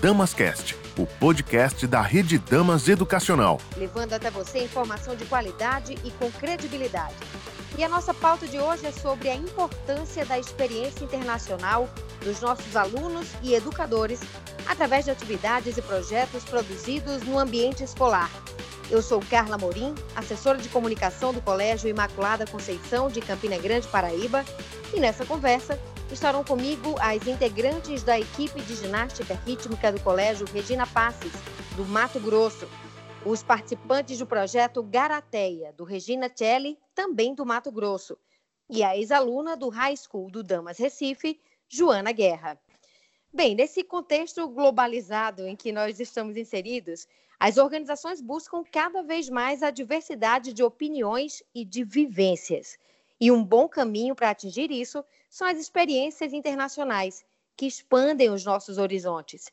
Damascast, o podcast da Rede Damas Educacional. Levando até você informação de qualidade e com credibilidade. E a nossa pauta de hoje é sobre a importância da experiência internacional dos nossos alunos e educadores através de atividades e projetos produzidos no ambiente escolar. Eu sou Carla Morim, assessora de comunicação do Colégio Imaculada Conceição de Campina Grande, Paraíba, e nessa conversa estarão comigo as integrantes da equipe de ginástica rítmica do Colégio Regina Passes, do Mato Grosso, os participantes do projeto Garateia, do Regina Celli, também do Mato Grosso, e a ex-aluna do High School do Damas Recife, Joana Guerra. Bem, nesse contexto globalizado em que nós estamos inseridos, as organizações buscam cada vez mais a diversidade de opiniões e de vivências. E um bom caminho para atingir isso são as experiências internacionais, que expandem os nossos horizontes.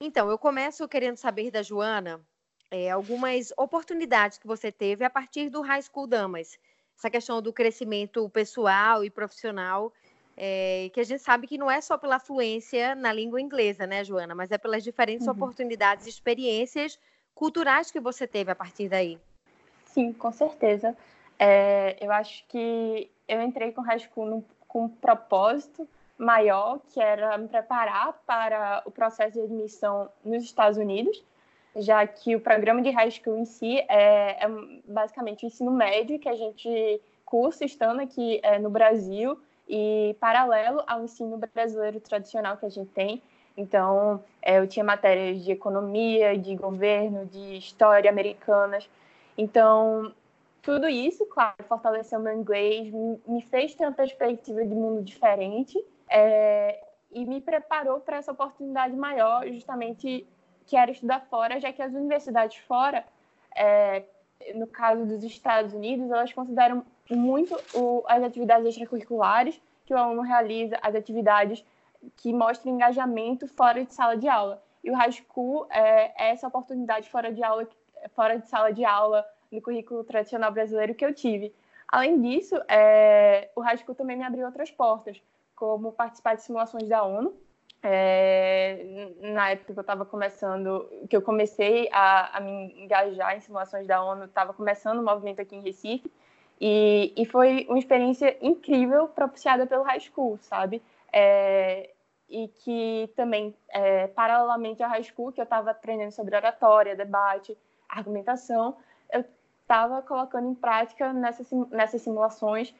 Então, eu começo querendo saber da Joana é, algumas oportunidades que você teve a partir do High School Damas. Essa questão do crescimento pessoal e profissional é, que a gente sabe que não é só pela fluência na língua inglesa, né, Joana, mas é pelas diferentes uhum. oportunidades e experiências culturais que você teve a partir daí. Sim, com certeza. É, eu acho que eu entrei com High School no, com um propósito maior, que era me preparar para o processo de admissão nos Estados Unidos, já que o programa de High School em si é, é basicamente o ensino médio que a gente cursa estando aqui é, no Brasil e paralelo ao ensino brasileiro tradicional que a gente tem. Então, é, eu tinha matérias de economia, de governo, de história americanas. Então, tudo isso, claro, fortaleceu meu inglês, me fez ter uma perspectiva de mundo diferente é, e me preparou para essa oportunidade maior, justamente que era estudar fora, já que as universidades fora, é, no caso dos Estados Unidos, elas consideram muito o, as atividades extracurriculares que o aluno realiza, as atividades que mostram engajamento fora de sala de aula. E o High School é, é essa oportunidade fora de aula, fora de sala de aula, no currículo tradicional brasileiro que eu tive. Além disso, é, o High School também me abriu outras portas, como participar de simulações da ONU. É, na época que eu estava começando, que eu comecei a, a, me engajar em simulações da ONU, estava começando o movimento aqui em Recife, e, e foi uma experiência incrível propiciada pelo high school, sabe? É, e que também, é, paralelamente ao high school, que eu estava aprendendo sobre oratória, debate, argumentação, estava colocando em prática nessas, nessas simulações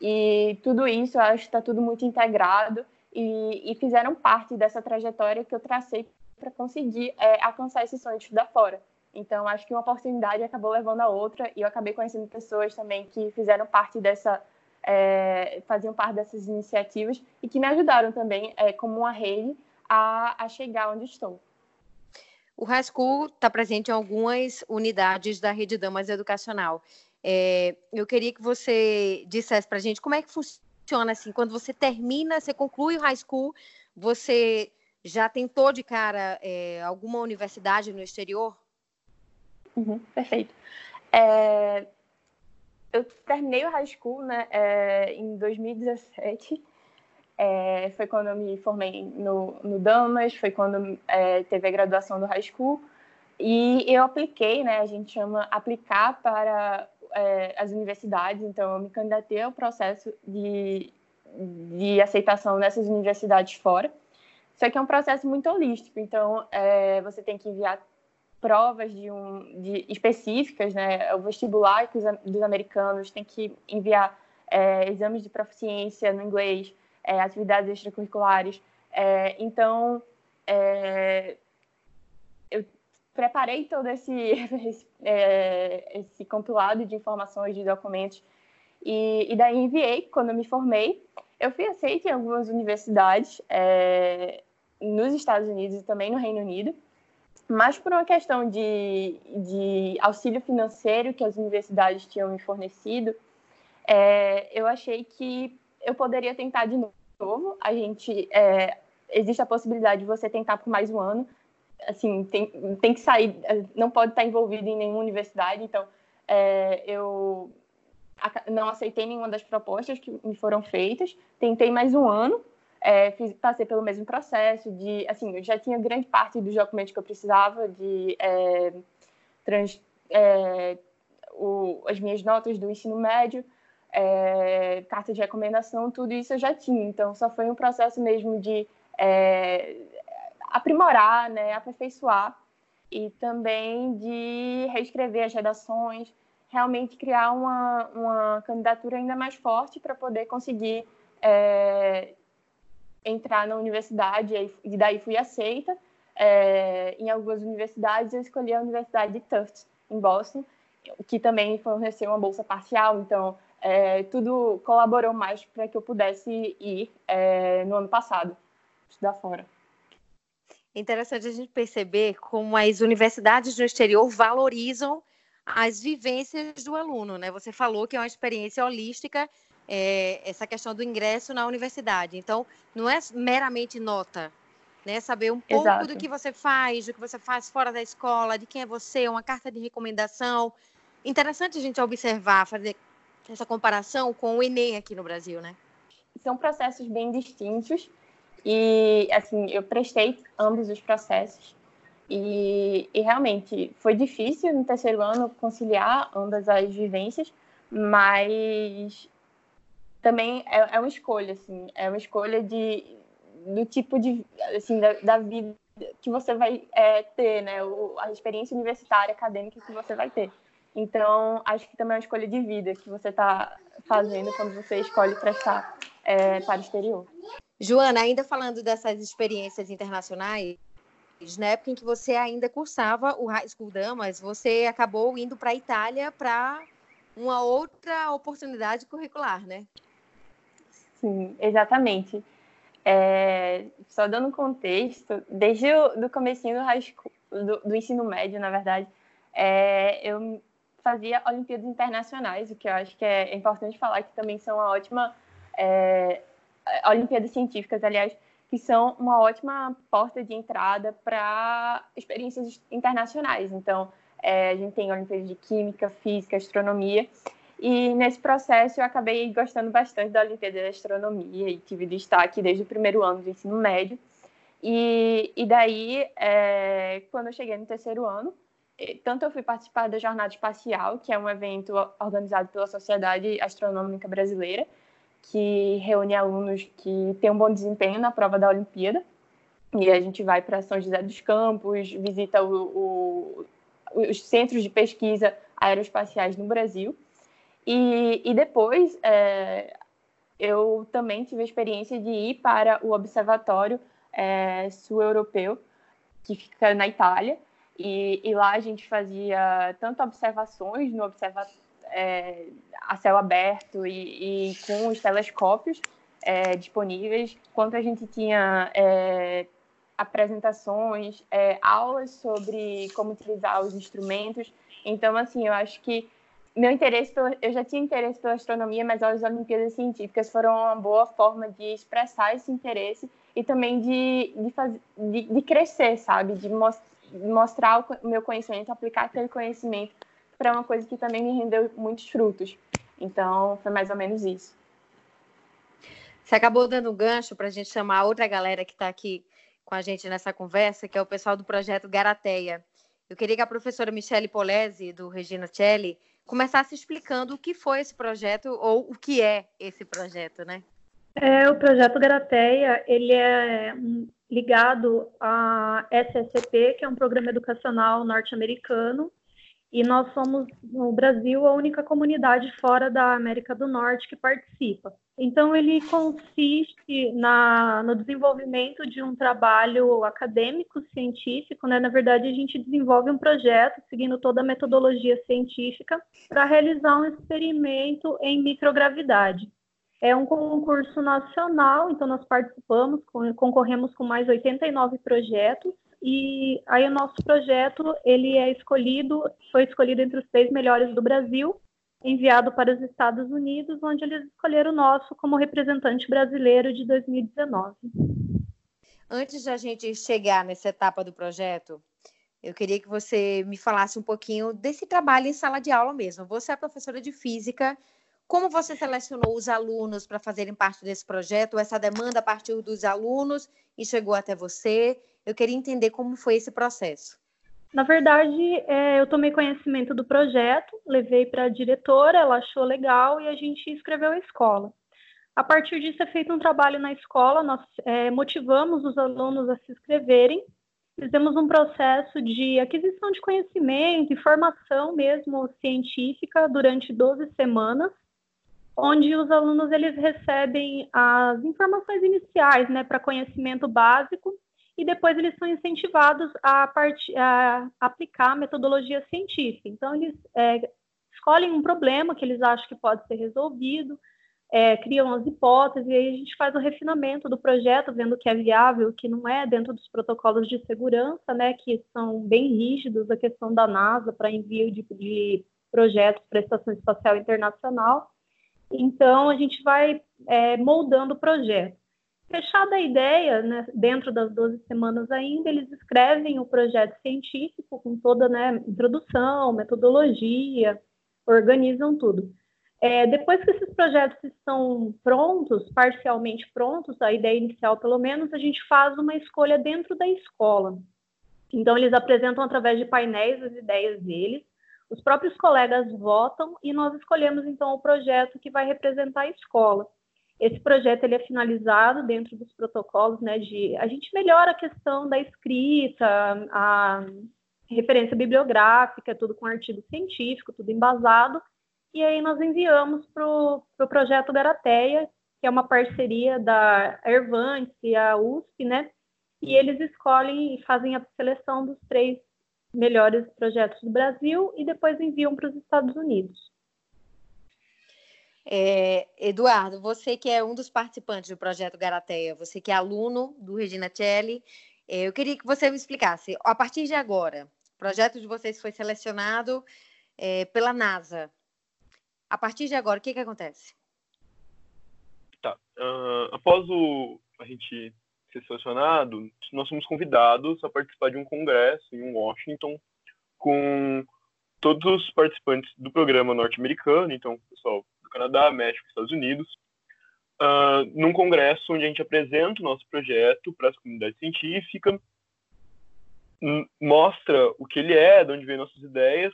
e tudo isso, eu acho que está tudo muito integrado e, e, fizeram parte dessa trajetória que eu tracei para conseguir é, alcançar esse sonho de estudar fora. Então, acho que uma oportunidade acabou levando a outra e eu acabei conhecendo pessoas também que fizeram parte dessa, é, faziam parte dessas iniciativas e que me ajudaram também, é, como uma rede, a, a chegar onde estou. O High School está presente em algumas unidades da Rede Damas Educacional. É, eu queria que você dissesse para a gente como é que funciona assim, quando você termina, você conclui o High School, você já tentou de cara é, alguma universidade no exterior? Uhum, perfeito. É, eu terminei o high school né, é, em 2017. É, foi quando eu me formei no, no Damas, foi quando é, teve a graduação do high school. E eu apliquei, né, a gente chama aplicar para é, as universidades, então eu me candidatei ao processo de, de aceitação nessas universidades fora. Só que é um processo muito holístico, então é, você tem que enviar provas de um, de específicas, né? O vestibular dos americanos tem que enviar é, exames de proficiência no inglês, é, atividades extracurriculares. É, então, é, eu preparei todo esse, esse, é, esse, compilado de informações, de documentos, e, e, daí enviei quando me formei. Eu fui aceita em algumas universidades é, nos Estados Unidos e também no Reino Unido mas por uma questão de, de auxílio financeiro que as universidades tinham me fornecido, é, eu achei que eu poderia tentar de novo. A gente é, existe a possibilidade de você tentar por mais um ano. Assim, tem, tem que sair, não pode estar envolvido em nenhuma universidade. Então, é, eu não aceitei nenhuma das propostas que me foram feitas. Tentei mais um ano é, fiz, passei pelo mesmo processo de, assim, eu já tinha grande parte dos documentos que eu precisava de é, trans, é, o, as minhas notas do ensino médio, é, carta de recomendação, tudo isso eu já tinha. Então, só foi um processo mesmo de é, aprimorar, né, aperfeiçoar e também de reescrever as redações, realmente criar uma, uma candidatura ainda mais forte para poder conseguir é, entrar na universidade e daí fui aceita. É, em algumas universidades eu escolhi a Universidade de Tufts, em Boston, que também forneceu uma bolsa parcial, então é, tudo colaborou mais para que eu pudesse ir é, no ano passado, estudar fora. Interessante a gente perceber como as universidades no exterior valorizam as vivências do aluno, né? Você falou que é uma experiência holística é, essa questão do ingresso na universidade. Então, não é meramente nota, né? Saber um pouco Exato. do que você faz, do que você faz fora da escola, de quem é você, uma carta de recomendação. Interessante a gente observar, fazer essa comparação com o Enem aqui no Brasil, né? São processos bem distintos e, assim, eu prestei ambos os processos e, e realmente foi difícil no terceiro ano conciliar ambas as vivências, mas também é, é uma escolha, assim, é uma escolha de, do tipo de, assim, da, da vida que você vai é, ter, né? O, a experiência universitária, acadêmica que você vai ter. Então, acho que também é uma escolha de vida que você está fazendo quando você escolhe prestar é, para o exterior. Joana, ainda falando dessas experiências internacionais, na época em que você ainda cursava o High School Damas, você acabou indo para a Itália para uma outra oportunidade curricular, né? Sim, exatamente. É, só dando contexto, desde o do comecinho do, high school, do, do ensino médio, na verdade, é, eu fazia Olimpíadas Internacionais, o que eu acho que é importante falar, que também são uma ótima... É, Olimpíadas Científicas, aliás, que são uma ótima porta de entrada para experiências internacionais. Então, é, a gente tem Olimpíadas de Química, Física, Astronomia, e nesse processo eu acabei gostando bastante da Olimpíada de Astronomia e tive destaque desde o primeiro ano do ensino médio. E, e daí, é, quando eu cheguei no terceiro ano, tanto eu fui participar da Jornada Espacial, que é um evento organizado pela Sociedade Astronômica Brasileira, que reúne alunos que têm um bom desempenho na prova da Olimpíada. E a gente vai para São José dos Campos, visita o, o, os centros de pesquisa aeroespaciais no Brasil. E, e depois é, eu também tive a experiência de ir para o Observatório é, Sul-Europeu, que fica na Itália, e, e, lá a gente fazia tanto observações no observatório é, a céu aberto e, e com os telescópios é, disponíveis, quanto a gente tinha é, apresentações, é, aulas sobre como utilizar os instrumentos. Então, assim, eu acho que meu interesse, eu já tinha interesse pela astronomia, mas as Olimpíadas Científicas foram uma boa forma de expressar esse interesse e também de, de, faz, de, de crescer, sabe? De mostrar o meu conhecimento, aplicar aquele conhecimento para uma coisa que também me rendeu muitos frutos. Então, foi mais ou menos isso. Você acabou dando um gancho para a gente chamar outra galera que está aqui com a gente nessa conversa, que é o pessoal do projeto Garateia. Eu queria que a professora Michele Polese, do Regina Celli, começasse explicando o que foi esse projeto ou o que é esse projeto, né? É, o projeto Garateia, ele é ligado à SSP, que é um programa educacional norte-americano, e nós somos, no Brasil, a única comunidade fora da América do Norte que participa. Então, ele consiste na, no desenvolvimento de um trabalho acadêmico, científico. Né? Na verdade, a gente desenvolve um projeto seguindo toda a metodologia científica para realizar um experimento em microgravidade. É um concurso nacional, então nós participamos, concorremos com mais 89 projetos e aí o nosso projeto ele é escolhido, foi escolhido entre os seis melhores do Brasil, enviado para os Estados Unidos, onde eles escolheram o nosso como representante brasileiro de 2019. Antes de a gente chegar nessa etapa do projeto, eu queria que você me falasse um pouquinho desse trabalho em sala de aula mesmo. Você é professora de física, Como você selecionou os alunos para fazerem parte desse projeto? Essa demanda partiu dos alunos e chegou até você? Eu queria entender como foi esse processo. Na verdade, é, eu tomei conhecimento do projeto, levei para a diretora, ela achou legal e a gente escreveu a escola. A partir disso é feito um trabalho na escola, nós é, motivamos os alunos a se inscreverem, fizemos um processo de aquisição de conhecimento e formação mesmo científica durante 12 semanas, onde os alunos eles recebem as informações iniciais, né, para conhecimento básico e depois eles são incentivados a, part... a aplicar a metodologia científica. Então, eles é, escolhem um problema que eles acham que pode ser resolvido, é, criam as hipóteses, e aí a gente faz o refinamento do projeto, vendo o que é viável, o que não é, dentro dos protocolos de segurança, né, que são bem rígidos, a questão da NASA para envio de, de projetos para a Estação Espacial Internacional. Então, a gente vai é, moldando o projeto. Fechada a ideia, né, dentro das 12 semanas ainda, eles escrevem o projeto científico com toda né, introdução, metodologia, organizam tudo. É, depois que esses projetos estão prontos, parcialmente prontos, a ideia inicial pelo menos, a gente faz uma escolha dentro da escola. Então, eles apresentam através de painéis as ideias deles, os próprios colegas votam e nós escolhemos então o projeto que vai representar a escola. Esse projeto ele é finalizado dentro dos protocolos, né? De a gente melhora a questão da escrita, a referência bibliográfica, tudo com artigo científico, tudo embasado. E aí nós enviamos para o pro projeto Garateia, que é uma parceria da Ervantes e a USP, né? E eles escolhem e fazem a seleção dos três melhores projetos do Brasil e depois enviam para os Estados Unidos. É, Eduardo, você que é um dos participantes do projeto Garateia, você que é aluno do Regina Celli, é, eu queria que você me explicasse, a partir de agora, o projeto de vocês foi selecionado é, pela NASA. A partir de agora, o que, que acontece? Tá. Uh, após o, a gente ser selecionado, nós somos convidados a participar de um congresso em Washington com todos os participantes do programa norte-americano, então, pessoal Canadá, México, Estados Unidos, uh, num congresso onde a gente apresenta o nosso projeto para a comunidade científica, mostra o que ele é, de onde vem nossas ideias,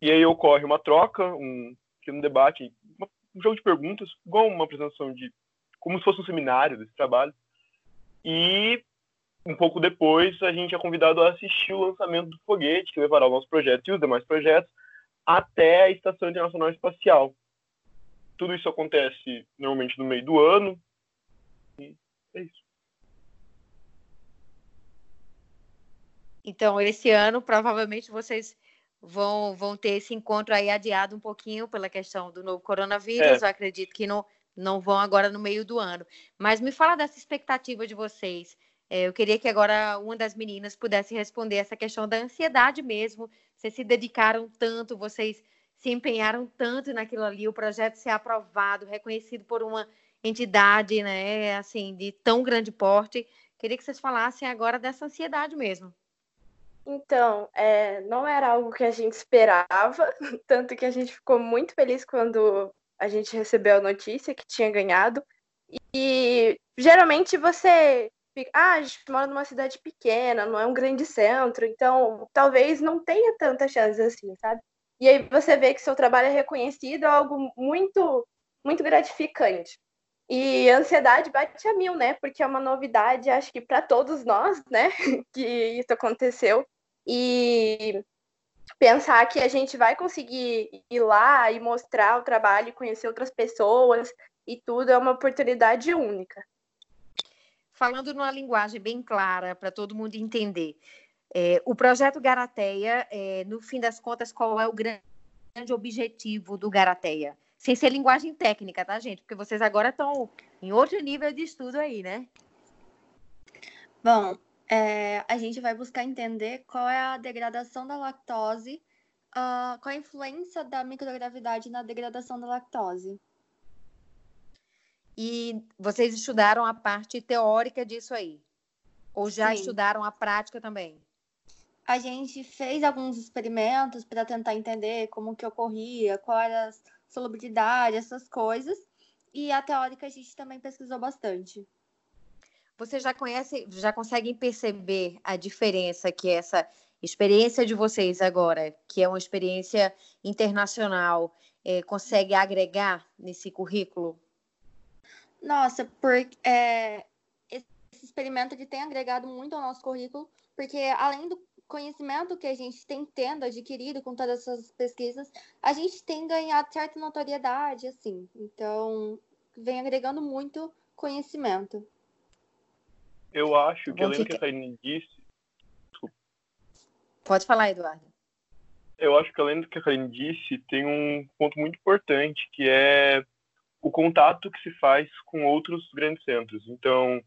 e aí ocorre uma troca, um, um debate, uma, um jogo de perguntas, igual uma apresentação de como se fosse um seminário desse trabalho. E um pouco depois a gente é convidado a assistir o lançamento do foguete que levará o nosso projeto e os demais projetos até a Estação Internacional Espacial, tudo isso acontece normalmente no meio do ano. E é isso. Então, esse ano, provavelmente vocês vão, vão ter esse encontro aí adiado um pouquinho pela questão do novo coronavírus. É. Eu acredito que não, não vão agora no meio do ano. Mas me fala dessa expectativa de vocês. É, eu queria que agora uma das meninas pudesse responder essa questão da ansiedade mesmo. Vocês se dedicaram tanto, vocês se empenharam tanto naquilo ali, o projeto ser aprovado, reconhecido por uma entidade, né, assim, de tão grande porte. Queria que vocês falassem agora dessa ansiedade mesmo. Então, é, não era algo que a gente esperava, tanto que a gente ficou muito feliz quando a gente recebeu a notícia que tinha ganhado. E geralmente você fica, ah, a gente mora numa cidade pequena, não é um grande centro, então talvez não tenha tanta chance assim, sabe? E aí você vê que seu trabalho é reconhecido, é algo muito, muito gratificante. E a ansiedade bate a mil, né? Porque é uma novidade, acho que para todos nós, né? que isso aconteceu. E pensar que a gente vai conseguir ir lá e mostrar o trabalho, conhecer outras pessoas e tudo é uma oportunidade única. Falando numa linguagem bem clara para todo mundo entender, é, o projeto Garateia, é, no fim das contas, qual é o grande objetivo do Garateia? Sem ser linguagem técnica, tá, gente? Porque vocês agora estão em outro nível de estudo aí, né? Bom, é, a gente vai buscar entender qual é a degradação da lactose, uh, qual a influência da microgravidade na degradação da lactose. E vocês estudaram a parte teórica disso aí? Ou já Sim. estudaram a prática também? a gente fez alguns experimentos para tentar entender como que ocorria, quais eram as salubridade, essas coisas. E a teórica a gente também pesquisou bastante. Você já conhece, já conseguem perceber a diferença que essa experiência de vocês agora, que é uma experiência internacional, é, consegue agregar nesse currículo? Nossa, porque é, esse experimento ele tem agregado muito ao nosso currículo, porque além do conhecimento que a gente tem tendo adquirido com todas essas pesquisas, a gente tem ganhado certa notoriedade, assim. Então, vem agregando muito conhecimento. Eu acho que, além do que a Karine disse. Desculpa. Pode falar, Eduardo. Eu acho que, além do que a Karine disse, tem um ponto muito importante, que é o contato que se faz com outros grandes centros. Então,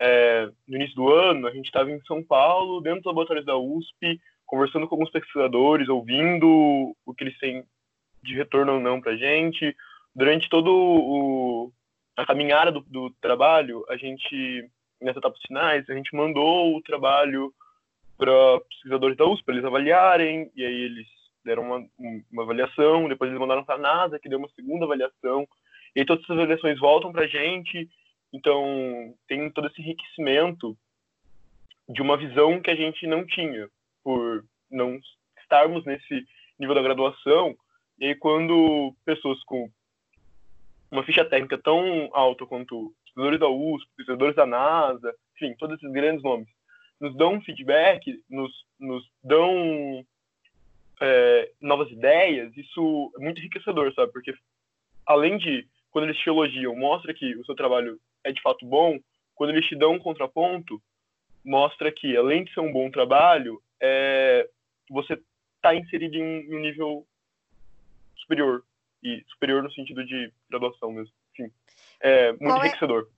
é, no início do ano, a gente estava em São Paulo, dentro dos laboratórios da USP, conversando com alguns pesquisadores, ouvindo o que eles têm de retorno ou não para a gente. Durante todo o, a caminhada do, do, trabalho, a gente, nessas etapas finais, a gente mandou o trabalho para pesquisadores da USP, para eles avaliarem, e aí eles deram uma, uma avaliação, depois eles mandaram para a NASA, que deu uma segunda avaliação, e aí todas essas avaliações voltam para a gente, então tem todo esse enriquecimento de uma visão que a gente não tinha, por não estarmos nesse nível da graduação, e aí quando pessoas com uma ficha técnica tão alta quanto pesquisadores da USP, pesquisadores da NASA, enfim, todos esses grandes nomes, nos dão feedback, nos, nos dão é, novas ideias, isso é muito enriquecedor, sabe? Porque além de quando eles te elogiam, mostra que o seu trabalho é de fato bom, quando eles te dão um contraponto, mostra que, além de ser um bom trabalho, é, você está inserido em um, nível superior. E superior no sentido de graduação mesmo. Enfim, é muito qual é enriquecedor.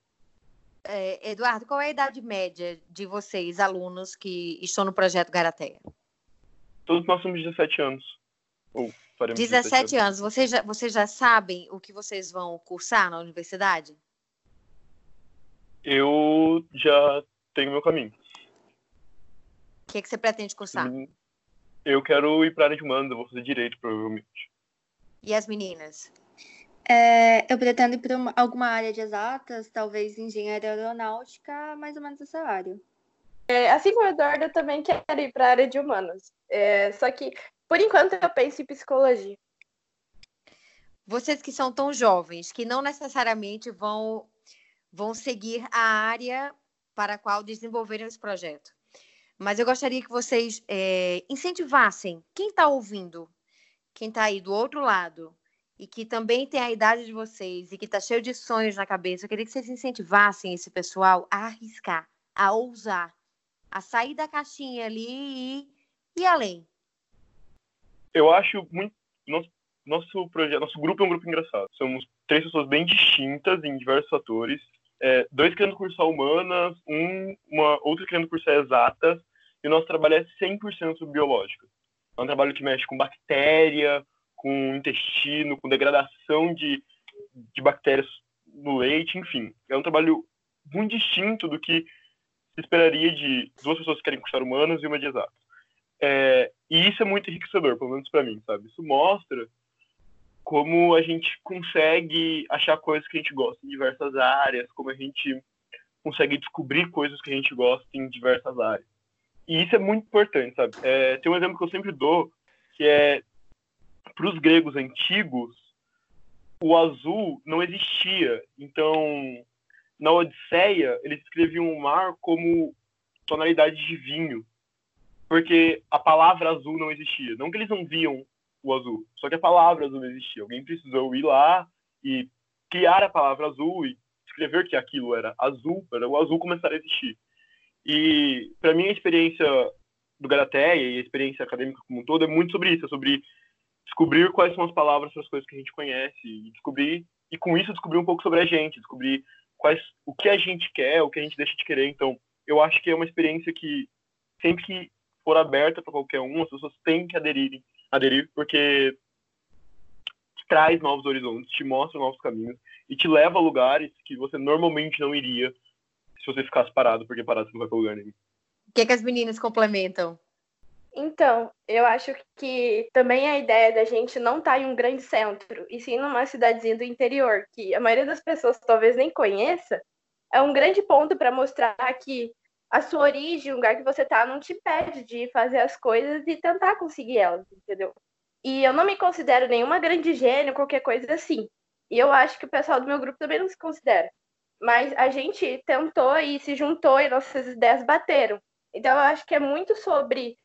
É, Eduardo, qual é a idade média de vocês, alunos que estão no projeto Garateia? Todos nós somos 17 anos. Ou 17 anos. Vocês já, vocês já sabem o que vocês vão cursar na universidade? Eu já tenho meu caminho. O que, é que você pretende cursar? Eu quero ir para a área de humanas, vou fazer direito, provavelmente. E as meninas? É, eu pretendo ir para alguma área de exatas, talvez engenharia aeronáutica, mais ou menos essa área. É, assim como o Eduardo, eu também quero ir para a área de humanas. É, só que por enquanto, eu penso em psicologia. Vocês que são tão jovens, que não necessariamente vão, vão seguir a área para a qual desenvolveram esse projeto. Mas eu gostaria que vocês é, incentivassem quem está ouvindo, quem está aí do outro lado, e que também tem a idade de vocês e que está cheio de sonhos na cabeça. Eu queria que vocês incentivassem esse pessoal a arriscar, a ousar, a sair da caixinha ali e ir além eu acho muito. Nosso, nosso projeto, nosso grupo é um grupo engraçado. Somos três pessoas bem distintas em diversos fatores. É, dois querendo cursar humanas, um, uma outra querendo cursar exatas, e o nosso trabalho é 100% biológico. É um trabalho que mexe com bactéria, com intestino, com degradação de, de bactérias no leite, enfim. É um trabalho muito distinto do que se esperaria de duas pessoas que querem cursar humanas e uma de exatas. É, e isso é muito enriquecedor, pelo menos para mim, sabe? Isso mostra como a gente consegue achar coisas que a gente gosta em diversas áreas, como a gente consegue descobrir coisas que a gente gosta em diversas áreas. E isso é muito importante, sabe? É, tem um exemplo que eu sempre dou, que é para os gregos antigos, o azul não existia. Então, na Odisseia, eles escreviam o mar como tonalidade de vinho porque a palavra azul não existia. Não que eles não viam o azul, só que a palavra azul não existia. Alguém precisou ir lá e criar a palavra azul e escrever que aquilo era azul, para o azul começar a existir. E para mim a experiência do Garateia e a experiência acadêmica como um todo é muito sobre isso, é sobre descobrir quais são as palavras para as coisas que a gente conhece e descobrir e com isso descobrir um pouco sobre a gente, descobrir quais o que a gente quer, o que a gente deixa de querer. Então, eu acho que é uma experiência que sempre que for aberta para qualquer um, as pessoas têm que aderir, aderir porque traz novos horizontes, te mostra novos caminhos e te leva a lugares que você normalmente não iria se você ficasse parado, porque parado você não vai para lugar nenhum. O que, é que as meninas complementam? Então, eu acho que também a ideia da gente não estar tá em um grande centro, e sim numa cidadezinha do interior, que a maioria das pessoas talvez nem conheça, é um grande ponto para mostrar que a sua origem, o lugar que você está, não te pede de fazer as coisas e tentar conseguir elas, entendeu? E eu não me considero nenhuma grande gênio, qualquer coisa assim. E eu acho que o pessoal do meu grupo também não se considera. Mas a gente tentou e se juntou e nossas ideias bateram. Então eu acho que é muito sobre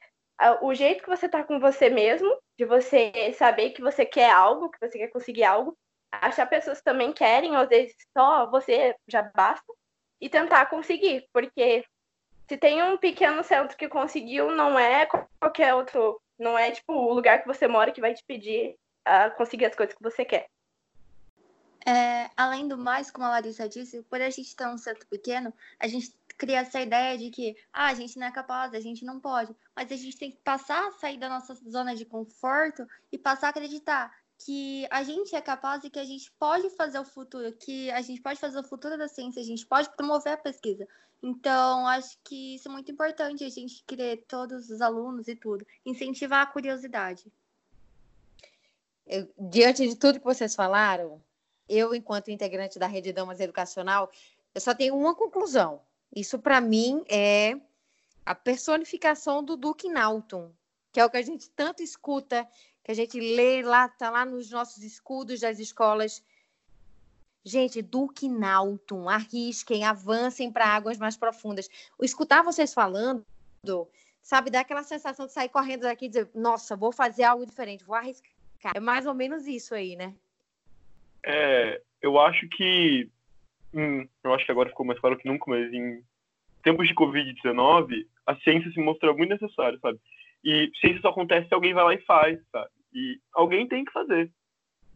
o jeito que você tá com você mesmo, de você saber que você quer algo, que você quer conseguir algo, achar pessoas que também querem, às vezes só você já basta, e tentar conseguir, porque se tem um pequeno centro que conseguiu, não é qualquer outro, não é tipo o lugar que você mora que vai te pedir a conseguir as coisas que você quer. É, além do mais, como a Larissa disse, por a gente ter um centro pequeno, a gente cria essa ideia de que ah, a gente não é capaz, a gente não pode. Mas a gente tem que passar a sair da nossa zona de conforto e passar a acreditar que a gente é capaz e que a gente pode fazer o futuro, que a gente pode fazer o futuro da ciência, a gente pode promover a pesquisa. Então, acho que isso é muito importante, a gente querer todos os alunos e tudo, incentivar a curiosidade. Eu, diante de tudo que vocês falaram, eu, enquanto integrante da Rede Damas Educacional, eu só tenho uma conclusão. Isso, para mim, é a personificação do Duke Naughton, que é o que a gente tanto escuta, que a gente lê lá, tá lá nos nossos escudos das escolas. Gente, Duke Naughton, arrisquem, avancem para águas mais profundas. O escutar vocês falando, sabe, dá aquela sensação de sair correndo daqui e dizer, nossa, vou fazer algo diferente, vou arriscar. É mais ou menos isso aí, né? É, eu acho que hum, eu acho que agora ficou mais claro que nunca, mas em tempos de Covid-19, a ciência se mostrou muito necessária, sabe? E ciência só acontece se alguém vai lá e faz, sabe? E alguém tem que fazer.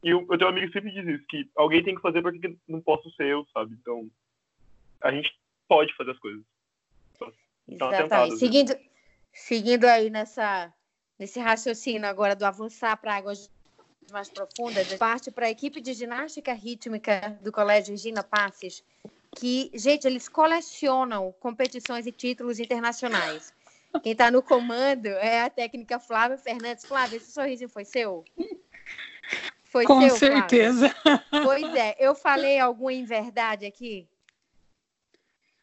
E eu, eu tenho um amigo que sempre diz isso, que alguém tem que fazer porque não posso ser eu, sabe? Então, a gente pode fazer as coisas. Exatamente. Seguindo, seguindo aí nessa, nesse raciocínio agora do avançar para águas mais profundas, parte para a equipe de ginástica rítmica do Colégio Regina Passes, que, gente, eles colecionam competições e títulos internacionais. Quem está no comando é a técnica Flávia Fernandes. Flávia, esse sorrisinho foi seu? Foi Com seu, certeza. Flávia? Pois é, eu falei alguma inverdade aqui?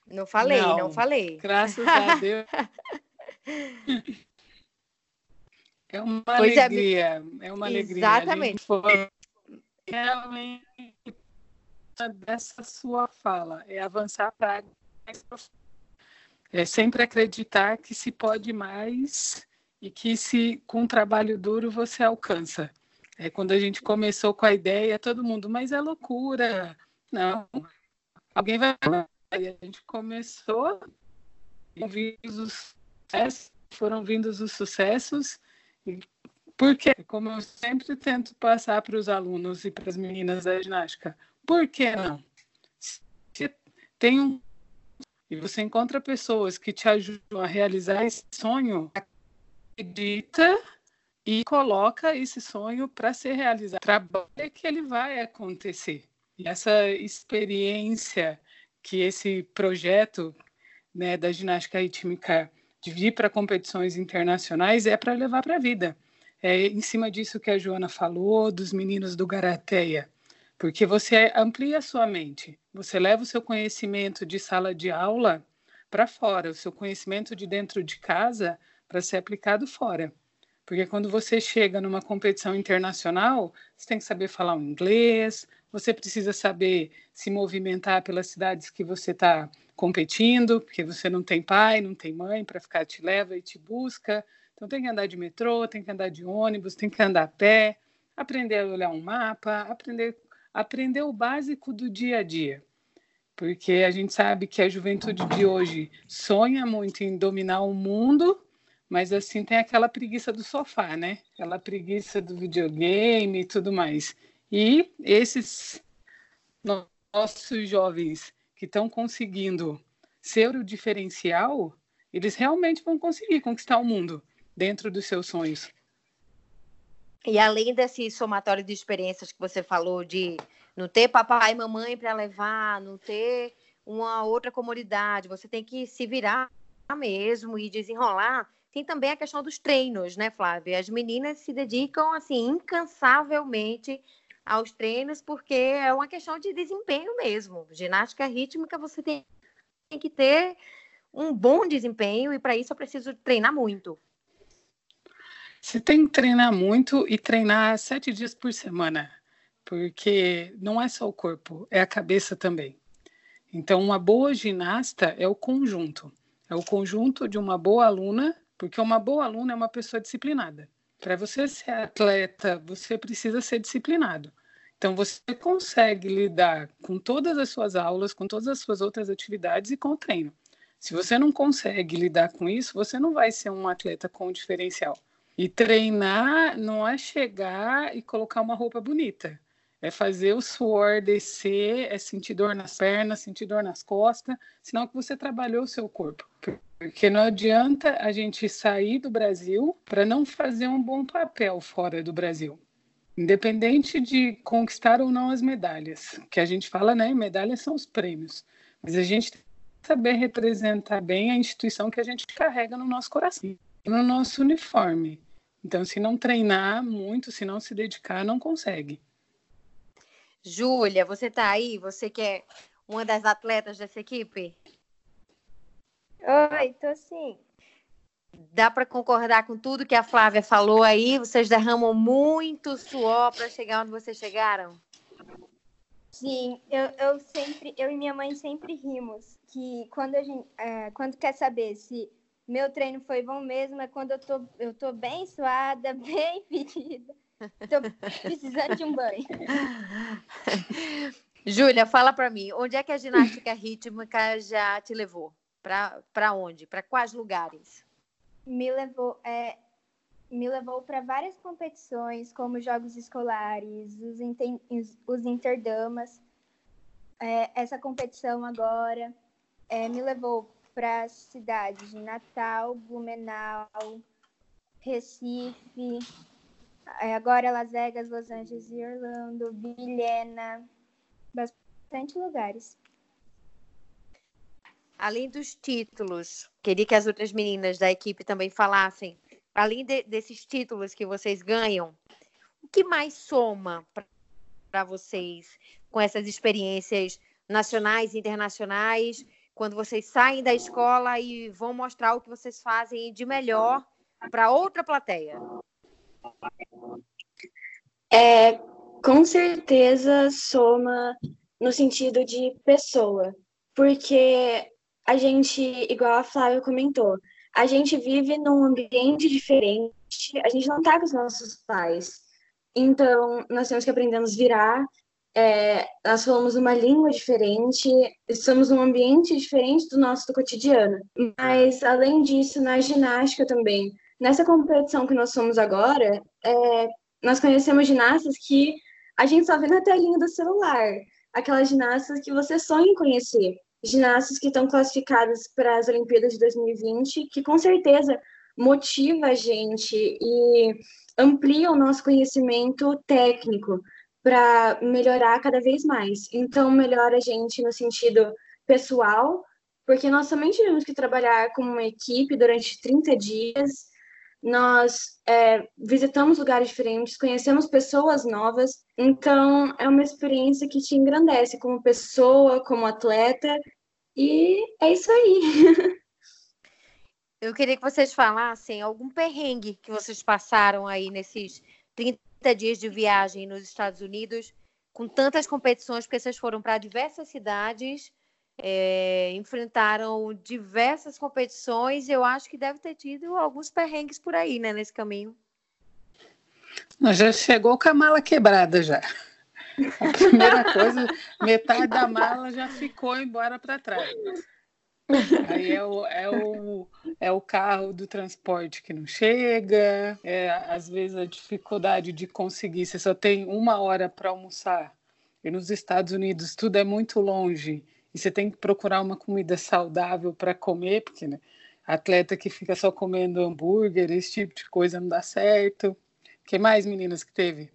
Não falei, não, não falei. Graças a Deus. É uma pois é, alegria, é, é uma alegria. Exatamente. Foi realmente dessa sua fala, é avançar para é sempre acreditar que se pode mais e que se com trabalho duro você alcança. É quando a gente começou com a ideia, todo mundo, mas é loucura. Não, alguém vai. E a gente começou, foram vindo os sucessos porque, como eu sempre tento passar para os alunos e para as meninas da ginástica, por que não? Se tem um e você encontra pessoas que te ajudam a realizar esse sonho, acredita e coloca esse sonho para ser realizado. Trabalha que ele vai acontecer. E essa experiência que esse projeto né, da ginástica rítmica de vir para competições internacionais é para levar para a vida. É em cima disso que a Joana falou, dos meninos do Garateia, porque você amplia a sua mente, você leva o seu conhecimento de sala de aula para fora, o seu conhecimento de dentro de casa para ser aplicado fora. Porque quando você chega numa competição internacional, você tem que saber falar um inglês, você precisa saber se movimentar pelas cidades que você está competindo, porque você não tem pai, não tem mãe para ficar te leva e te busca. Então tem que andar de metrô, tem que andar de ônibus, tem que andar a pé, aprender a olhar um mapa, aprender aprender o básico do dia a dia. Porque a gente sabe que a juventude de hoje sonha muito em dominar o mundo, mas assim tem aquela preguiça do sofá, né? Aquela preguiça do videogame e tudo mais. E esses nossos jovens que estão conseguindo ser o diferencial, eles realmente vão conseguir conquistar o mundo dentro dos seus sonhos. E além desse somatório de experiências que você falou, de não ter papai e mamãe para levar, não ter uma outra comunidade, você tem que se virar mesmo e desenrolar, tem também a questão dos treinos, né, Flávia? As meninas se dedicam assim incansavelmente aos treinos porque é uma questão de desempenho mesmo. Ginástica rítmica você tem que ter um bom desempenho e para isso eu preciso treinar muito. Você tem que treinar muito e treinar sete dias por semana, porque não é só o corpo, é a cabeça também. Então, uma boa ginasta é o conjunto. É o conjunto de uma boa aluna, porque uma boa aluna é uma pessoa disciplinada. Para você ser atleta, você precisa ser disciplinado. Então, você consegue lidar com todas as suas aulas, com todas as suas outras atividades e com o treino. Se você não consegue lidar com isso, você não vai ser um atleta com diferencial. E treinar não é chegar e colocar uma roupa bonita. É fazer o suor descer, é sentir dor nas pernas, sentir dor nas costas, sinal que você trabalhou o seu corpo. Porque não adianta a gente sair do Brasil para não fazer um bom papel fora do Brasil. Independente de conquistar ou não as medalhas, que a gente fala, né? Medalhas são os prêmios. Mas a gente tem que saber representar bem a instituição que a gente carrega no nosso coração, no nosso uniforme. Então, se não treinar muito, se não se dedicar, não consegue. Júlia, você está aí? Você que é uma das atletas dessa equipe? Oi, tô sim. Dá para concordar com tudo que a Flávia falou aí? Vocês derramam muito suor para chegar onde vocês chegaram? Sim, eu, eu sempre, eu e minha mãe sempre rimos que quando a gente, é, quando quer saber se meu treino foi bom mesmo é quando eu tô, eu tô bem suada, bem ferida. Tô precisando de um banho. Júlia, fala para mim, onde é que a ginástica rítmica já te levou? Para onde? Para quais lugares? Me levou, é, me levou para várias competições, como jogos escolares, os, inter, os interdamas. É, essa competição agora é, me levou para cidades de Natal, Blumenau, Recife, é, agora Las Vegas, Los Angeles e Orlando, Vilhena, bastante lugares. Além dos títulos, queria que as outras meninas da equipe também falassem. Além de, desses títulos que vocês ganham, o que mais soma para vocês com essas experiências nacionais e internacionais quando vocês saem da escola e vão mostrar o que vocês fazem de melhor para outra plateia? É, com certeza soma no sentido de pessoa, porque a gente, igual a Flávia comentou, a gente vive num ambiente diferente, a gente não está com os nossos pais. Então, nós temos que aprender a nos virar é, nós falamos uma língua diferente, estamos num ambiente diferente do nosso do cotidiano. Mas, além disso, na ginástica também. Nessa competição que nós somos agora, é, nós conhecemos ginastas que a gente só vê na telinha do celular. Aquelas ginastas que você sonha em conhecer. Ginastas que estão classificadas para as Olimpíadas de 2020, que com certeza motiva a gente e amplia o nosso conhecimento técnico para melhorar cada vez mais. Então, melhora a gente no sentido pessoal, porque nós também tivemos que trabalhar como uma equipe durante 30 dias. Nós é, visitamos lugares diferentes, conhecemos pessoas novas, então é uma experiência que te engrandece como pessoa, como atleta, e é isso aí. Eu queria que vocês falassem algum perrengue que vocês passaram aí nesses 30 dias de viagem nos Estados Unidos, com tantas competições, porque vocês foram para diversas cidades, é, enfrentaram diversas competições. Eu acho que deve ter tido alguns perrengues por aí, né, nesse caminho. Nós já chegou com a mala quebrada já. A primeira coisa, metade da mala já ficou embora para trás. Aí é o, é, o, é o carro do transporte que não chega, é, às vezes a dificuldade de conseguir, você só tem uma hora para almoçar. E nos Estados Unidos tudo é muito longe e você tem que procurar uma comida saudável para comer, porque né, atleta que fica só comendo hambúrguer, esse tipo de coisa não dá certo. O que mais, meninas, que teve?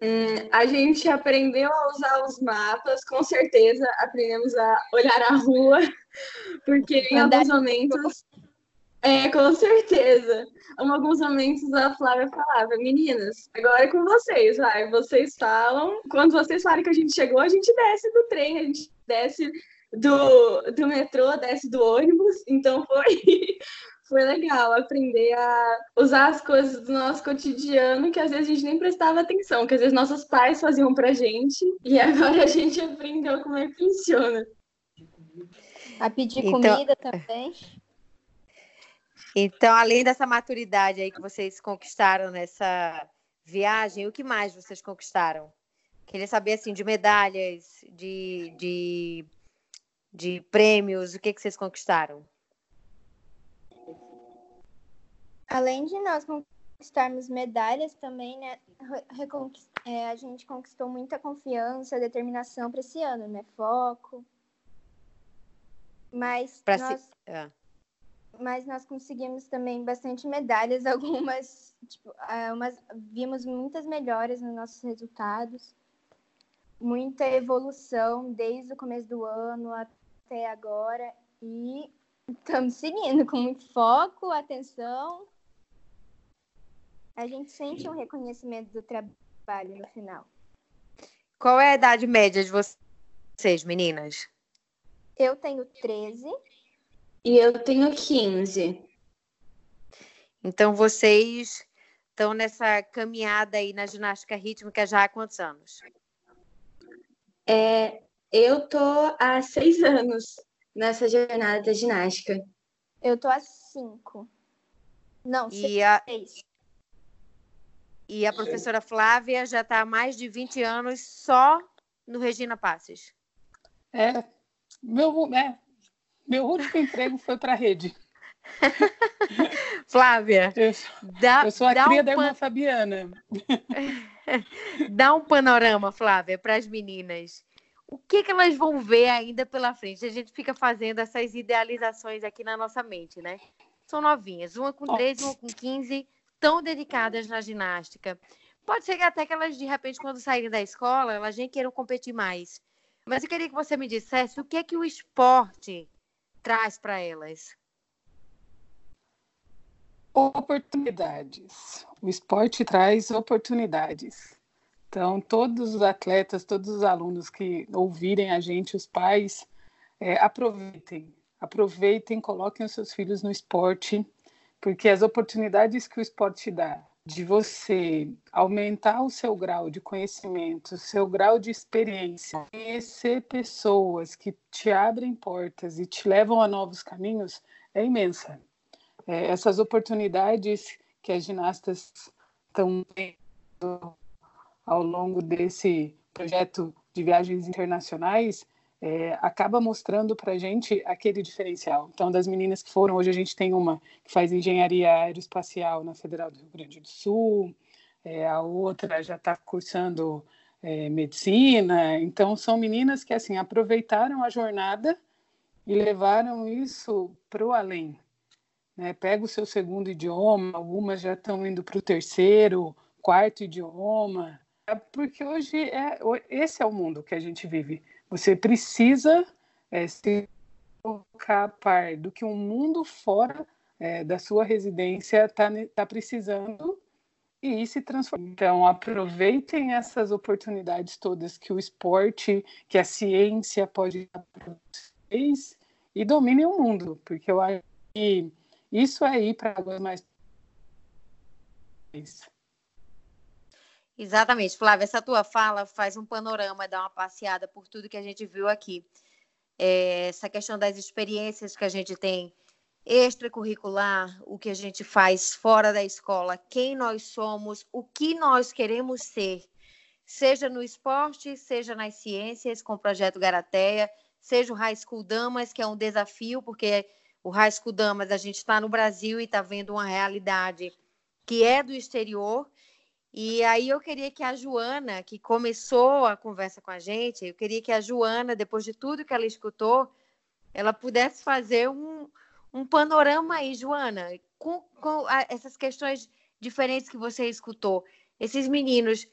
Hum, a gente aprendeu a usar os mapas, com certeza aprendemos a olhar a rua, porque em alguns momentos. É, com certeza. Em alguns momentos a Flávia falava, meninas, agora é com vocês, vai. Vocês falam. Quando vocês falam que a gente chegou, a gente desce do trem, a gente desce do, do metrô, desce do ônibus. Então foi, foi legal aprender a usar as coisas do nosso cotidiano que às vezes a gente nem prestava atenção, que às vezes nossos pais faziam pra gente e agora a gente aprendeu como é que funciona. A pedir então... comida também. Então, além dessa maturidade aí que vocês conquistaram nessa viagem, o que mais vocês conquistaram? Queria saber, assim, de medalhas, de, de, de prêmios, o que, que vocês conquistaram? Além de nós conquistarmos medalhas também, né, é, a gente conquistou muita confiança, determinação para esse ano, né, foco. Mas pra nós, se... é. mas nós conseguimos também bastante medalhas, algumas, tipo, é, umas, vimos muitas melhoras nos nossos resultados, muita evolução desde o começo do ano até agora e estamos seguindo com muito foco, atenção a gente sente um reconhecimento do trabalho no final. Qual é a idade média de vocês, meninas? Eu tenho 13. E eu tenho 15. Então vocês estão nessa caminhada aí na ginástica rítmica já há quantos anos? É, eu tô há seis anos nessa jornada da ginástica. Eu tô há cinco. Não, e seis. A... E a professora Flávia já está há mais de 20 anos só no Regina Passes. É, meu, é, meu último emprego foi para a rede. Flávia, eu, dá, eu sou a cria um da irmã pan... Fabiana. dá um panorama, Flávia, para as meninas. O que, que elas vão ver ainda pela frente? A gente fica fazendo essas idealizações aqui na nossa mente, né? São novinhas, uma com 13, uma com 15 tão dedicadas na ginástica. Pode ser que até que elas, de repente, quando saírem da escola, elas nem queiram competir mais. Mas eu queria que você me dissesse o que é que o esporte traz para elas. Oportunidades. O esporte traz oportunidades. Então, todos os atletas, todos os alunos que ouvirem a gente, os pais, é, aproveitem. Aproveitem, coloquem os seus filhos no esporte porque as oportunidades que o esporte dá de você aumentar o seu grau de conhecimento, o seu grau de experiência, conhecer pessoas que te abrem portas e te levam a novos caminhos é imensa. É, essas oportunidades que as ginastas estão tendo ao longo desse projeto de viagens internacionais é, acaba mostrando para a gente aquele diferencial. Então, das meninas que foram, hoje a gente tem uma que faz engenharia aeroespacial na Federal do Rio Grande do Sul, é, a outra já está cursando é, medicina. Então, são meninas que assim aproveitaram a jornada e levaram isso para o além. Né? Pega o seu segundo idioma, algumas já estão indo para o terceiro, quarto idioma, porque hoje é esse é o mundo que a gente vive você precisa é, se colocar a par do que um mundo fora é, da sua residência está tá precisando e ir se transformar. Então, aproveitem essas oportunidades todas que o esporte, que a ciência pode dar para vocês e dominem o mundo, porque eu acho que isso é ir para águas mais. Exatamente, Flávia, essa tua fala faz um panorama, dá uma passeada por tudo que a gente viu aqui. É, essa questão das experiências que a gente tem extracurricular, o que a gente faz fora da escola, quem nós somos, o que nós queremos ser, seja no esporte, seja nas ciências, com o projeto Garateia, seja o High School Damas, que é um desafio, porque o High School Damas a gente está no Brasil e está vendo uma realidade que é do exterior e aí eu queria que a Joana, que começou a conversa com a gente, eu queria que a Joana, depois de tudo que ela escutou, ela pudesse fazer um, um panorama aí, Joana, com, com a, essas questões diferentes que você escutou. Esses meninos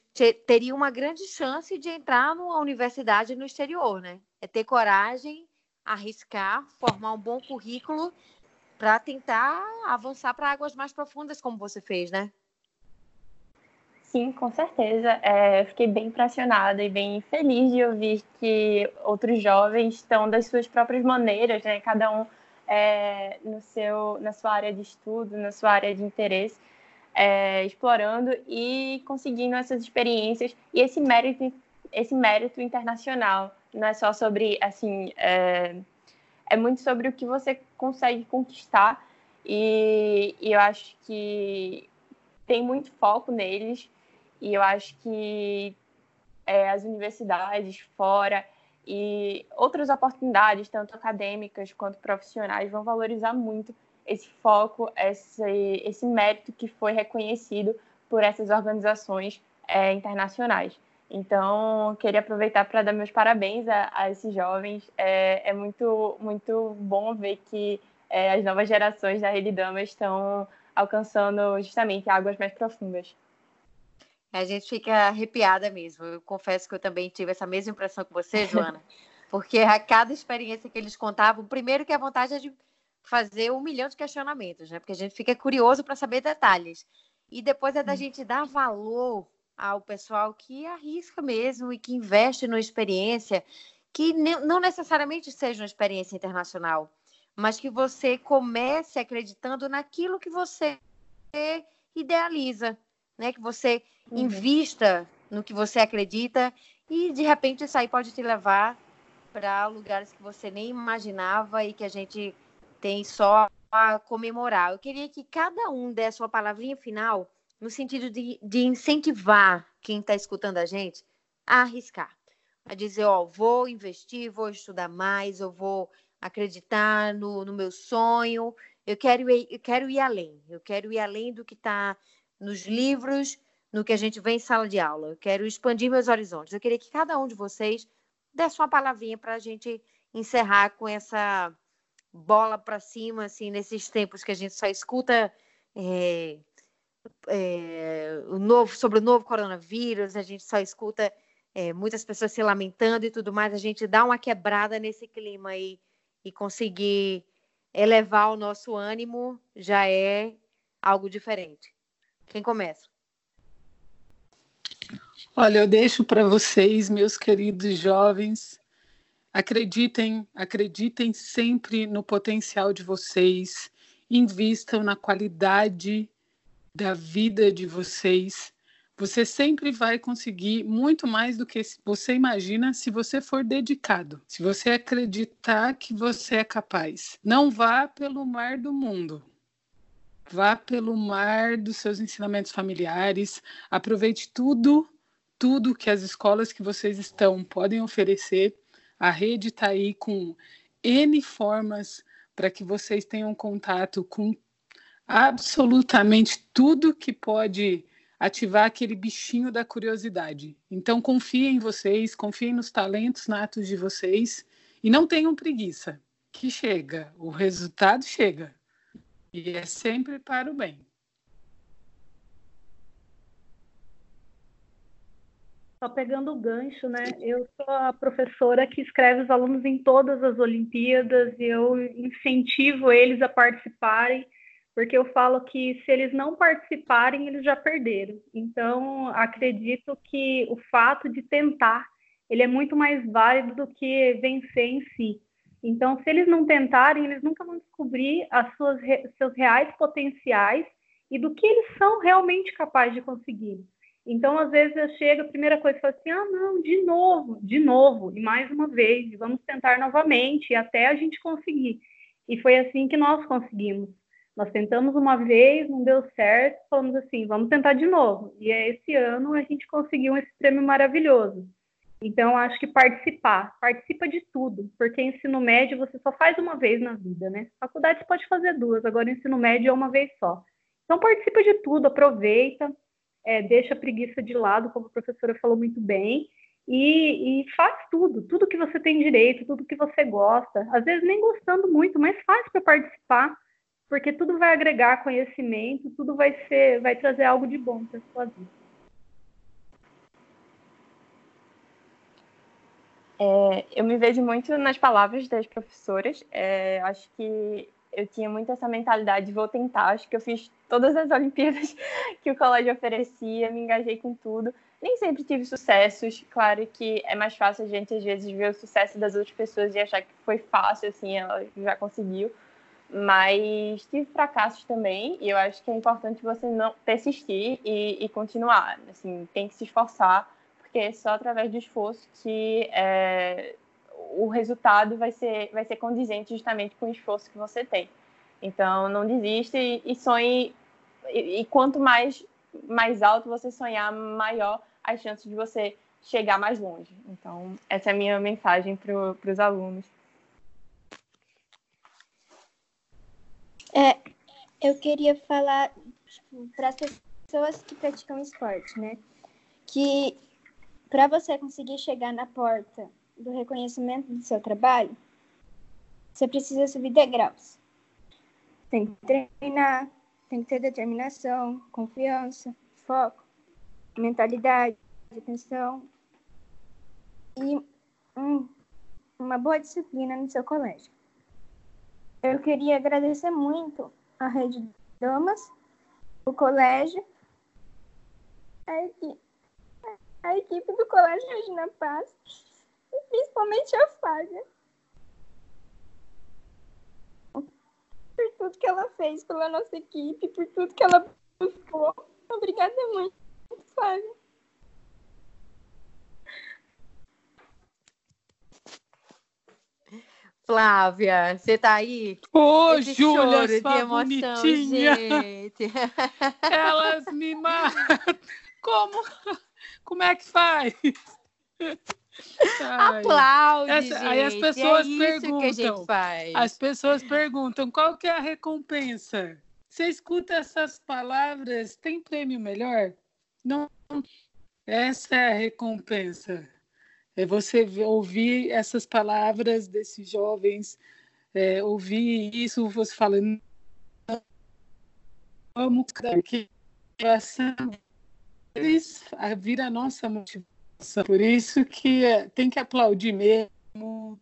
teria uma grande chance de entrar numa universidade no exterior, né? É ter coragem, arriscar, formar um bom currículo para tentar avançar para águas mais profundas, como você fez, né? Sim, com certeza. É, fiquei bem impressionada e bem feliz de ouvir que outros jovens estão das suas próprias maneiras, né? Cada um é, no seu, na sua área de estudo, na sua área de interesse, é, explorando e conseguindo essas experiências e esse mérito, esse mérito internacional. Não é só sobre, assim, é, é muito sobre o que você consegue conquistar e, e eu acho que tem muito foco neles e eu acho que é, as universidades fora e outras oportunidades, tanto acadêmicas quanto profissionais, vão valorizar muito esse foco, esse, esse mérito que foi reconhecido por essas organizações é, internacionais. Então, queria aproveitar para dar meus parabéns a, a esses jovens. É, é, muito, muito bom ver que é, as novas gerações da Rede Dama estão alcançando justamente águas mais profundas. A gente fica arrepiada mesmo. Eu confesso que eu também tive essa mesma impressão que você, Joana, porque a cada experiência que eles contavam, primeiro que a vontade é de fazer um milhão de questionamentos, né? Porque a gente fica curioso para saber detalhes. E depois é da hum. gente dar valor ao pessoal que arrisca mesmo e que investe numa experiência que não necessariamente seja uma experiência internacional, mas que você comece acreditando naquilo que você idealiza, né? Que você uhum. invista no que você acredita e de repente isso aí pode te levar para lugares que você nem imaginava e que a gente tem só a comemorar. Eu queria que cada um desse sua palavrinha final no sentido de, de incentivar quem está escutando a gente a arriscar, a dizer, ó, vou investir, vou estudar mais, eu vou acreditar no, no meu sonho, eu quero, ir, eu quero ir além, eu quero ir além do que está nos livros, no que a gente vê em sala de aula, eu quero expandir meus horizontes. Eu queria que cada um de vocês desse uma palavrinha para a gente encerrar com essa bola para cima, assim, nesses tempos que a gente só escuta é, é, o novo, sobre o novo coronavírus, a gente só escuta é, muitas pessoas se lamentando e tudo mais, a gente dá uma quebrada nesse clima aí e conseguir elevar o nosso ânimo já é algo diferente. Quem começa? Olha, eu deixo para vocês, meus queridos jovens, acreditem, acreditem sempre no potencial de vocês, invistam na qualidade da vida de vocês, você sempre vai conseguir muito mais do que você imagina se você for dedicado, se você acreditar que você é capaz. Não vá pelo mar do mundo. Vá pelo mar dos seus ensinamentos familiares, aproveite tudo, tudo que as escolas que vocês estão podem oferecer. A rede está aí com N formas para que vocês tenham contato com absolutamente tudo que pode ativar aquele bichinho da curiosidade. Então confiem em vocês, confiem nos talentos natos de vocês e não tenham preguiça, que chega, o resultado chega. E é sempre para o bem. Só pegando o gancho, né? Eu sou a professora que escreve os alunos em todas as Olimpíadas e eu incentivo eles a participarem porque eu falo que se eles não participarem, eles já perderam. Então, acredito que o fato de tentar, ele é muito mais válido do que vencer em si. Então, se eles não tentarem, eles nunca vão descobrir as suas seus reais potenciais e do que eles são realmente capazes de conseguir. Então, às vezes eu chego, a primeira coisa eu falo assim: ah, não, de novo, de novo, e mais uma vez, vamos tentar novamente, até a gente conseguir. E foi assim que nós conseguimos. Nós tentamos uma vez, não deu certo, falamos assim, vamos tentar de novo. E esse ano a gente conseguiu esse prêmio maravilhoso. Então, acho que participar, participa de tudo, porque ensino médio você só faz uma vez na vida, né? Faculdade você pode fazer duas, agora ensino médio é uma vez só. Então, participa de tudo, aproveita, é, deixa a preguiça de lado, como a professora falou muito bem, e, e, faz tudo, tudo que você tem direito, tudo que você gosta. Às vezes nem gostando muito, mas faz para participar porque tudo vai agregar conhecimento, tudo vai ser, vai trazer algo de bom para sua vida. É, eu me vejo muito nas palavras das professoras. É, acho que eu tinha muito essa mentalidade vou tentar. Acho que eu fiz todas as Olimpíadas que o colégio oferecia, me engajei com tudo. Nem sempre tive sucessos. Claro que é mais fácil a gente, às vezes, ver o sucesso das outras pessoas e achar que foi fácil, assim, ela já conseguiu mas tive fracassos também, e eu acho que é importante você não persistir e, e continuar. Assim, tem que se esforçar, porque é só através do esforço que é, o resultado vai ser, vai ser condizente justamente com o esforço que você tem. Então, não desista e, e sonhe. E, e, quanto mais, mais alto você sonhar, maior as chances de você chegar mais longe. Então, essa é a minha mensagem para os alunos. É, eu queria falar tipo, para as pessoas que praticam esporte, né? Que para você conseguir chegar na porta do reconhecimento do seu trabalho, você precisa subir degraus. Tem que treinar, tem que ter determinação, confiança, foco, mentalidade, atenção e um, uma boa disciplina no seu colégio. Eu queria agradecer muito a Rede Damas, o colégio, a equipe, a equipe do Colégio Regina Paz e principalmente a Fábia. Por tudo que ela fez pela nossa equipe, por tudo que ela buscou. Obrigada muito, Fábia. Flávia, você tá aí? Ô, Esse Júlia, de emoção, bonitinha. gente. Elas me matam. Como? Como é que faz? Aplaude, Essa, gente. Aí as pessoas é perguntam. As pessoas perguntam qual que é a recompensa. Você escuta essas palavras, tem prêmio melhor? Não. Essa é a recompensa. É você ouvir essas palavras desses jovens, é, ouvir isso, você falando, amo que essa eles vira a nossa motivação. Por isso que é, tem que aplaudir mesmo.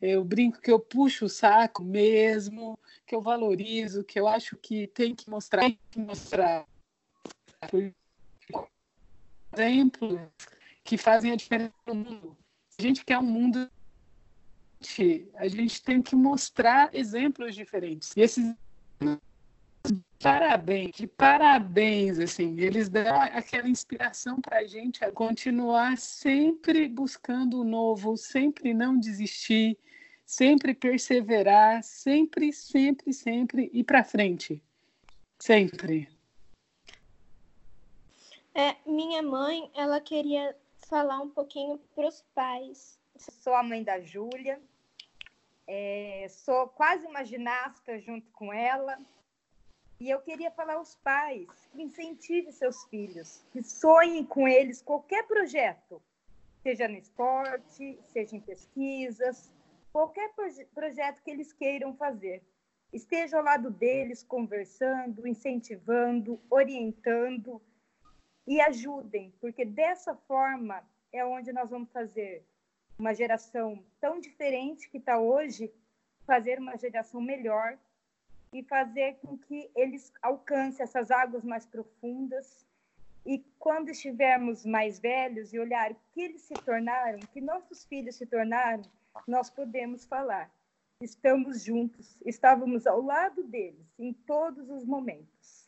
Eu brinco que eu puxo o saco mesmo, que eu valorizo, que eu acho que tem que mostrar, tem que mostrar. Por exemplo, que fazem a diferença no mundo. A gente quer um mundo a gente tem que mostrar exemplos diferentes. E esses parabéns, que parabéns, assim, eles dão aquela inspiração para a gente a continuar sempre buscando o novo, sempre não desistir, sempre perseverar, sempre, sempre, sempre ir para frente, sempre. É, minha mãe, ela queria falar um pouquinho para os pais. Sou a mãe da Júlia, é, sou quase uma ginasta junto com ela. E eu queria falar aos pais que incentivem seus filhos, que sonhem com eles qualquer projeto, seja no esporte, seja em pesquisas, qualquer proje projeto que eles queiram fazer. Esteja ao lado deles, conversando, incentivando, orientando, e ajudem, porque dessa forma é onde nós vamos fazer uma geração tão diferente que está hoje, fazer uma geração melhor e fazer com que eles alcancem essas águas mais profundas. E quando estivermos mais velhos e olhar o que eles se tornaram, que nossos filhos se tornaram, nós podemos falar. Estamos juntos, estávamos ao lado deles em todos os momentos.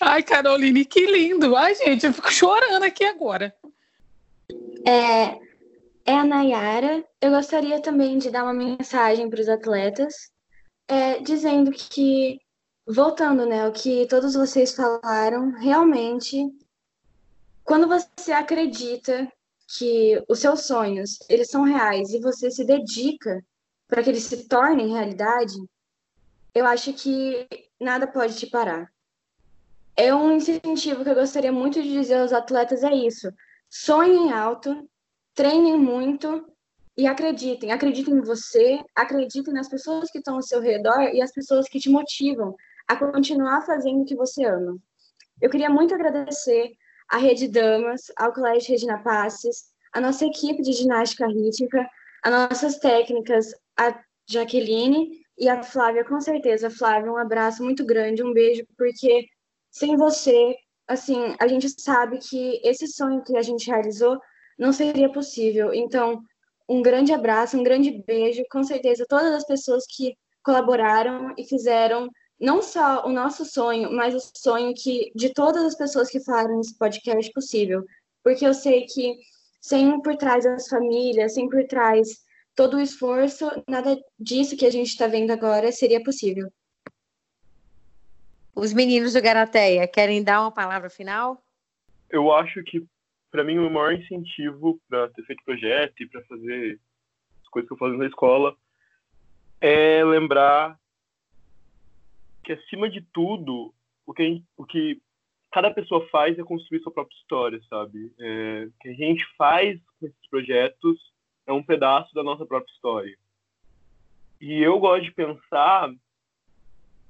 Ai, Caroline, que lindo! Ai, gente, eu fico chorando aqui agora. É, é a Nayara. Eu gostaria também de dar uma mensagem para os atletas, é, dizendo que, voltando, né, o que todos vocês falaram, realmente, quando você acredita que os seus sonhos, eles são reais e você se dedica para que eles se tornem realidade, eu acho que nada pode te parar é um incentivo que eu gostaria muito de dizer aos atletas é isso. Sonhem alto, treinem muito e acreditem. Acreditem em você, acreditem nas pessoas que estão ao seu redor e as pessoas que te motivam a continuar fazendo o que você ama. Eu queria muito agradecer à Rede Damas, ao Colégio Regina Passes, a nossa equipe de ginástica rítmica, as nossas técnicas, a Jaqueline e a Flávia, com certeza. Flávia, um abraço muito grande, um beijo, porque sem você, assim, a gente sabe que esse sonho que a gente realizou não seria possível. Então, um grande abraço, um grande beijo, com certeza, todas as pessoas que colaboraram e fizeram não só o nosso sonho, mas o sonho que de todas as pessoas que falaram nesse podcast possível. Porque eu sei que sem por trás das famílias, sem por trás todo o esforço, nada disso que a gente está vendo agora seria possível. Os meninos do Garateia querem dar uma palavra final? Eu acho que, para mim, o maior incentivo para ter feito projeto e para fazer as coisas que eu faço na escola é lembrar que, acima de tudo, o que, gente, o que cada pessoa faz é construir sua própria história, sabe? É, o que a gente faz com esses projetos é um pedaço da nossa própria história. E eu gosto de pensar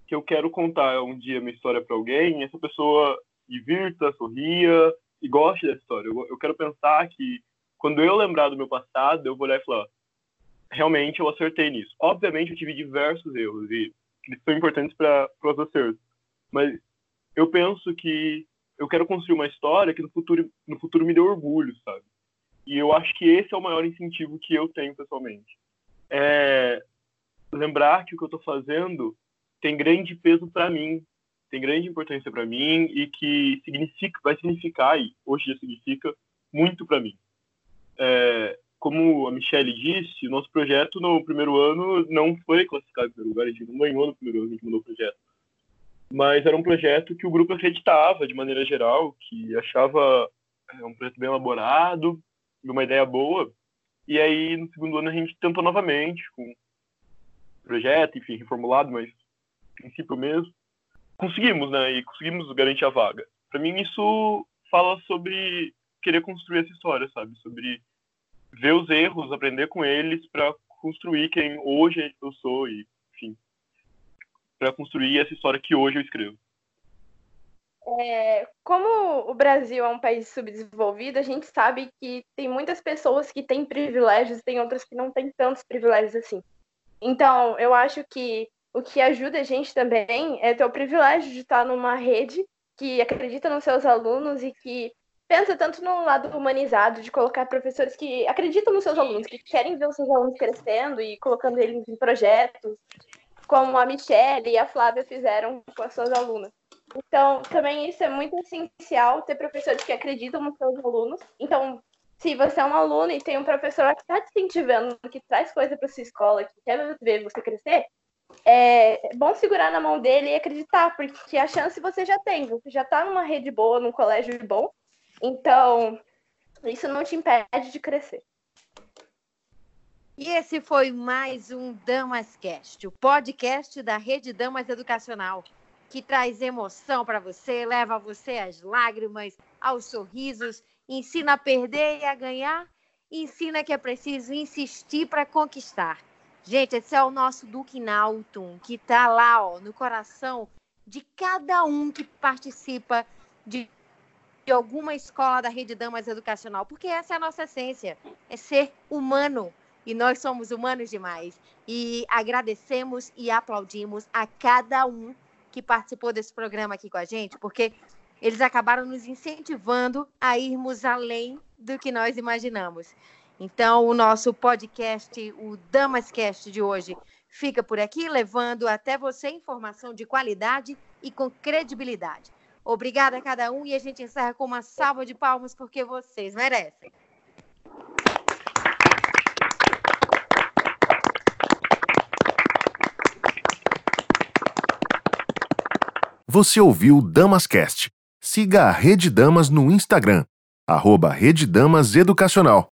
que eu quero contar um dia minha história para alguém, essa pessoa divirta, sorria e goste dessa história. Eu, eu quero pensar que quando eu lembrar do meu passado, eu vou olhar e falar: realmente eu acertei nisso. Obviamente eu tive diversos erros e eles são importantes para os acertos, mas eu penso que eu quero construir uma história que no futuro no futuro me dê orgulho, sabe? E eu acho que esse é o maior incentivo que eu tenho pessoalmente. É lembrar que o que eu estou fazendo tem grande peso para mim, tem grande importância para mim e que significa, vai significar, e hoje já significa, muito para mim. É, como a Michelle disse, o nosso projeto no primeiro ano não foi classificado em primeiro lugar, a gente não ganhou no primeiro ano, a gente mudou o projeto. Mas era um projeto que o grupo acreditava, de maneira geral, que achava é, um projeto bem elaborado, uma ideia boa. E aí, no segundo ano, a gente tentou novamente, com projeto, enfim, reformulado, mas princípio mesmo, conseguimos, né? E conseguimos garantir a vaga. Para mim, isso fala sobre querer construir essa história, sabe? Sobre ver os erros, aprender com eles para construir quem hoje eu sou e, enfim, para construir essa história que hoje eu escrevo. É, como o Brasil é um país subdesenvolvido, a gente sabe que tem muitas pessoas que têm privilégios tem outras que não têm tantos privilégios assim. Então, eu acho que o que ajuda a gente também é ter o privilégio de estar numa rede que acredita nos seus alunos e que pensa tanto no lado humanizado, de colocar professores que acreditam nos seus alunos, que querem ver os seus alunos crescendo e colocando eles em projetos, como a Michelle e a Flávia fizeram com as suas alunas. Então, também isso é muito essencial, ter professores que acreditam nos seus alunos. Então, se você é um aluno e tem um professor que está te incentivando, que traz coisa para sua escola, que quer ver você crescer, é bom segurar na mão dele e acreditar, porque a chance você já tem, você já está numa rede boa, num colégio bom, então isso não te impede de crescer. E esse foi mais um Damascast, o podcast da Rede Damas Educacional, que traz emoção para você, leva você às lágrimas, aos sorrisos, ensina a perder e a ganhar, ensina que é preciso insistir para conquistar. Gente, esse é o nosso Duque Nautum, que está lá ó, no coração de cada um que participa de, de alguma escola da Rede Damas Educacional, porque essa é a nossa essência, é ser humano. E nós somos humanos demais. E agradecemos e aplaudimos a cada um que participou desse programa aqui com a gente, porque eles acabaram nos incentivando a irmos além do que nós imaginamos. Então, o nosso podcast, o Damascast de hoje, fica por aqui, levando até você informação de qualidade e com credibilidade. Obrigada a cada um e a gente encerra com uma salva de palmas porque vocês merecem. Você ouviu Damascast. Siga a Rede Damas no Instagram, arroba Rede Damas Educacional.